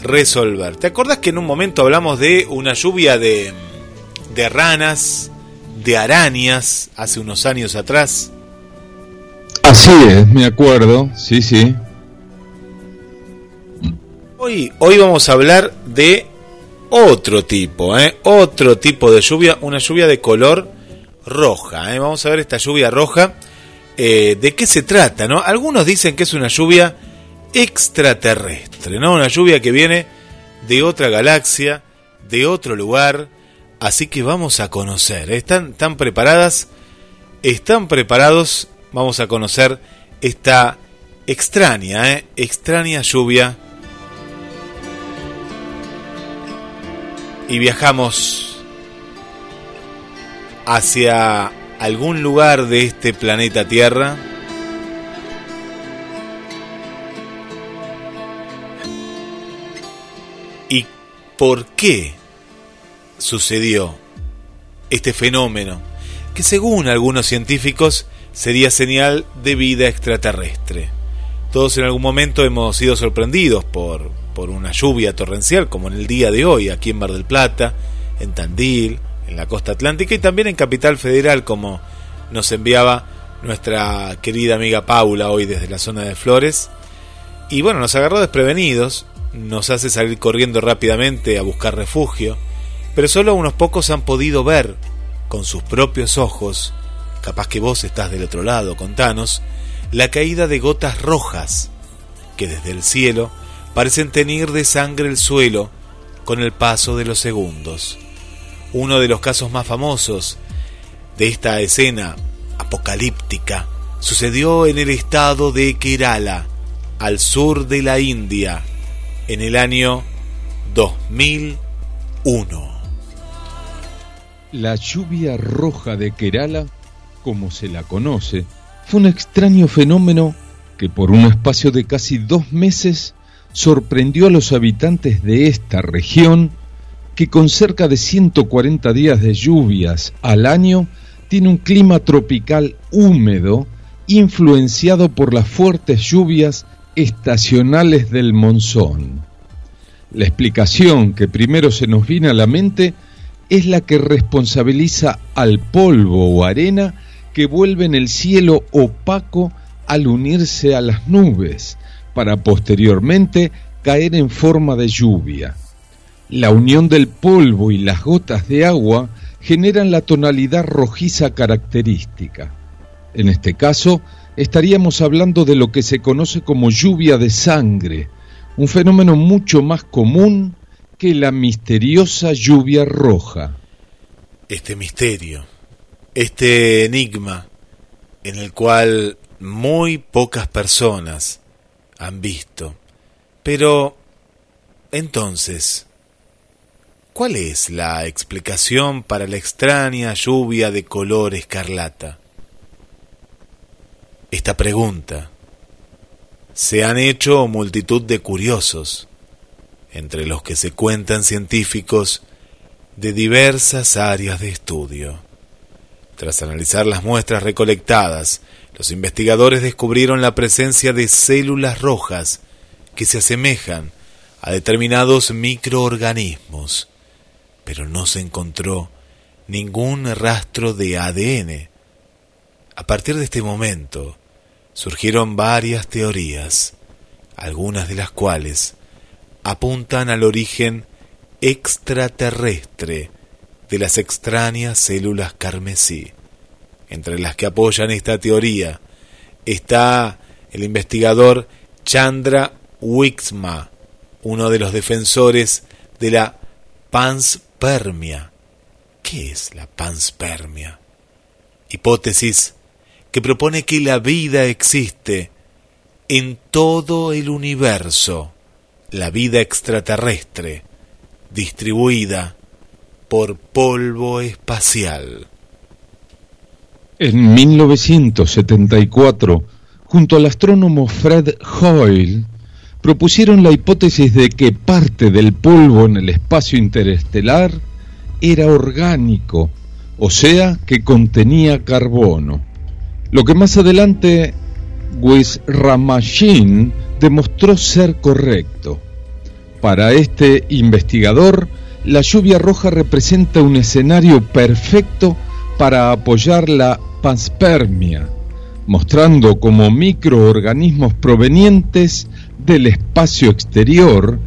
resolver. ¿Te acordás que en un momento hablamos de una lluvia de, de ranas, de arañas, hace unos años atrás?
Así es, me acuerdo, sí, sí.
Hoy, hoy vamos a hablar de otro tipo, ¿eh? otro tipo de lluvia, una lluvia de color roja. ¿eh? Vamos a ver esta lluvia roja. Eh, ¿De qué se trata? ¿no? Algunos dicen que es una lluvia extraterrestre, ¿no? Una lluvia que viene de otra galaxia, de otro lugar. Así que vamos a conocer. ¿Están, están preparadas? ¿Están preparados? Vamos a conocer esta extraña, ¿eh? extraña lluvia. Y viajamos hacia algún lugar de este planeta Tierra. ¿Y por qué sucedió este fenómeno? Que según algunos científicos sería señal de vida extraterrestre. Todos en algún momento hemos sido sorprendidos por, por una lluvia torrencial, como en el día de hoy, aquí en Mar del Plata, en Tandil, en la costa atlántica y también en Capital Federal, como nos enviaba nuestra querida amiga Paula hoy desde la zona de Flores. Y bueno, nos agarró desprevenidos, nos hace salir corriendo rápidamente a buscar refugio, pero solo unos pocos han podido ver con sus propios ojos, capaz que vos estás del otro lado, contanos, la caída de gotas rojas que desde el cielo parecen teñir de sangre el suelo con el paso de los segundos. Uno de los casos más famosos de esta escena apocalíptica sucedió en el estado de Kerala, al sur de la India, en el año 2001.
La lluvia roja de Kerala, como se la conoce, fue un extraño fenómeno que por un espacio de casi dos meses sorprendió a los habitantes de esta región que con cerca de 140 días de lluvias al año tiene un clima tropical húmedo influenciado por las fuertes lluvias estacionales del monzón. La explicación que primero se nos viene a la mente es la que responsabiliza al polvo o arena que vuelve en el cielo opaco al unirse a las nubes, para posteriormente caer en forma de lluvia. La unión del polvo y las gotas de agua generan la tonalidad rojiza característica. En este caso, estaríamos hablando de lo que se conoce como lluvia de sangre, un fenómeno mucho más común que la misteriosa lluvia roja.
Este misterio, este enigma en el cual muy pocas personas han visto. Pero, entonces, ¿cuál es la explicación para la extraña lluvia de color escarlata? Esta pregunta se han hecho multitud de curiosos, entre los que se cuentan científicos de diversas áreas de estudio. Tras analizar las muestras recolectadas los investigadores descubrieron la presencia de células rojas que se asemejan a determinados microorganismos, pero no se encontró ningún rastro de ADN. A partir de este momento surgieron varias teorías, algunas de las cuales apuntan al origen extraterrestre de las extrañas células carmesí. Entre las que apoyan esta teoría está el investigador Chandra Wixma, uno de los defensores de la panspermia. ¿Qué es la panspermia? Hipótesis que propone que la vida existe en todo el universo, la vida extraterrestre, distribuida por polvo espacial.
En 1974, junto al astrónomo Fred Hoyle, propusieron la hipótesis de que parte del polvo en el espacio interestelar era orgánico, o sea, que contenía carbono. Lo que más adelante Wisramashin demostró ser correcto. Para este investigador, la lluvia roja representa un escenario perfecto para apoyar la panspermia, mostrando como microorganismos provenientes del espacio exterior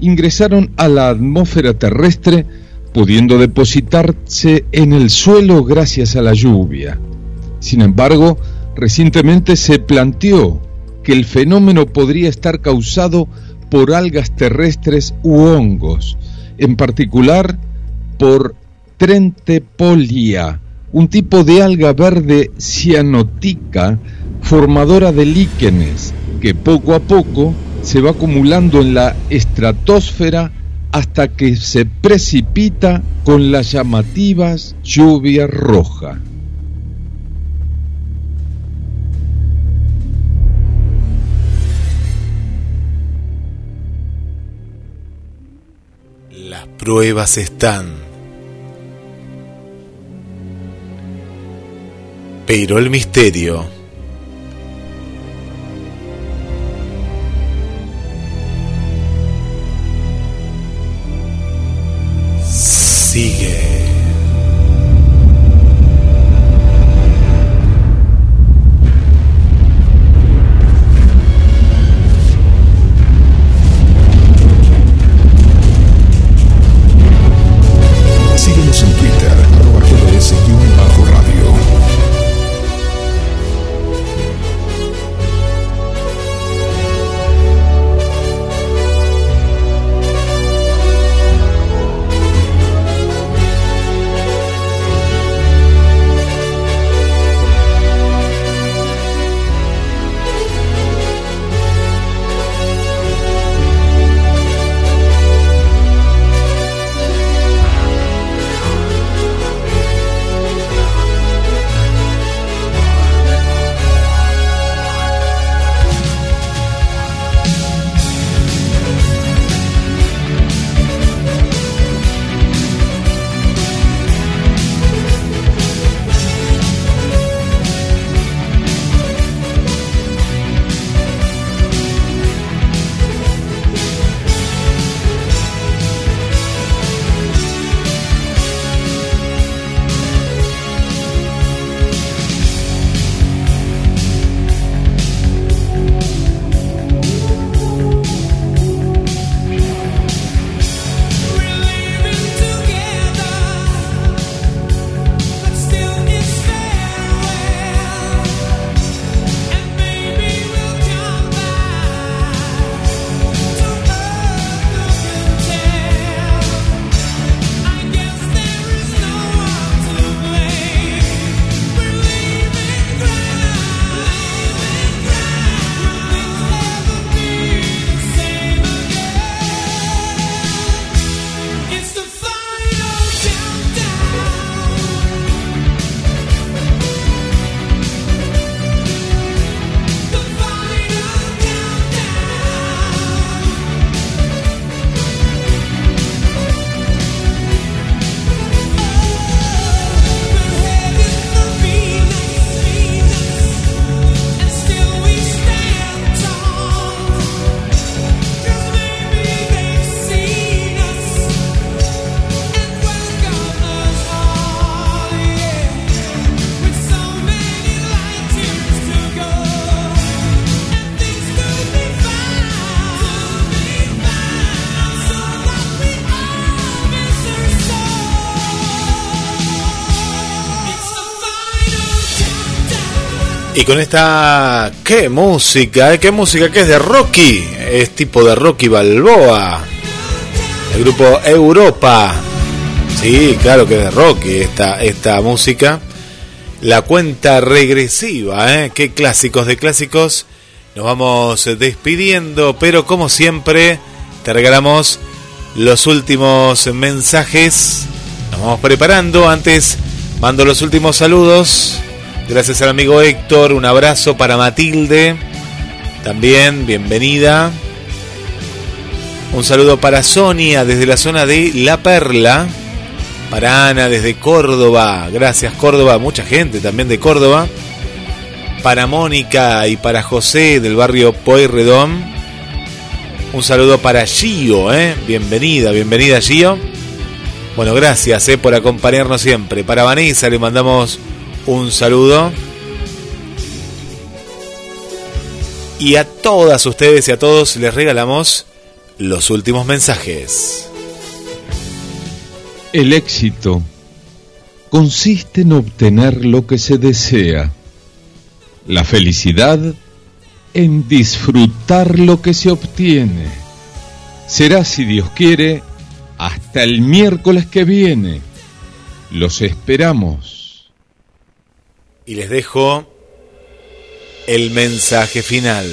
ingresaron a la atmósfera terrestre pudiendo depositarse en el suelo gracias a la lluvia. Sin embargo, recientemente se planteó que el fenómeno podría estar causado por algas terrestres u hongos, en particular por Trentepolia, un tipo de alga verde cianotica formadora de líquenes que poco a poco se va acumulando en la estratosfera hasta que se precipita con las llamativas lluvia roja.
Las pruebas están Pero el misterio sigue. Con esta... ¿Qué música? eh? ¿Qué música? que es de Rocky? Es tipo de Rocky Balboa. El grupo Europa. Sí, claro que es de Rocky esta, esta música. La cuenta regresiva, ¿eh? Qué clásicos de clásicos. Nos vamos despidiendo, pero como siempre, te regalamos los últimos mensajes. Nos vamos preparando. Antes, mando los últimos saludos. Gracias al amigo Héctor. Un abrazo para Matilde. También, bienvenida. Un saludo para Sonia desde la zona de La Perla. Para Ana desde Córdoba. Gracias Córdoba. Mucha gente también de Córdoba. Para Mónica y para José del barrio Pueyrredón. Un saludo para Gio. ¿eh? Bienvenida, bienvenida Gio. Bueno, gracias ¿eh? por acompañarnos siempre. Para Vanessa le mandamos un saludo. Y a todas ustedes y a todos les regalamos los últimos mensajes.
El éxito consiste en obtener lo que se desea. La felicidad en disfrutar lo que se obtiene. Será, si Dios quiere, hasta el miércoles que viene. Los esperamos.
Y les dejo el mensaje final.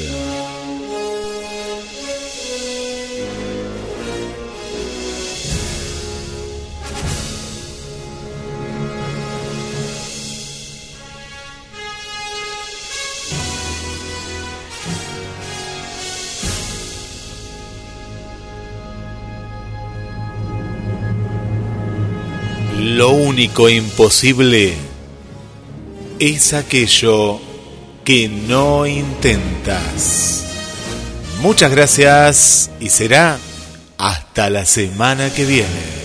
Lo único imposible es aquello que no intentas. Muchas gracias y será hasta la semana que viene.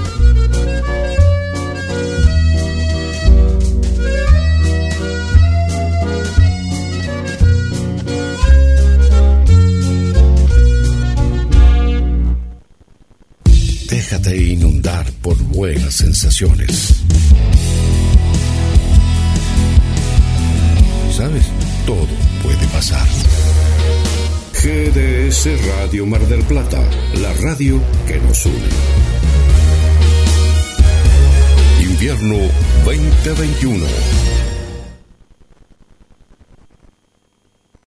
Sensaciones. ¿Sabes? Todo puede pasar. GDS Radio Mar del Plata, la radio que nos une. Invierno 2021.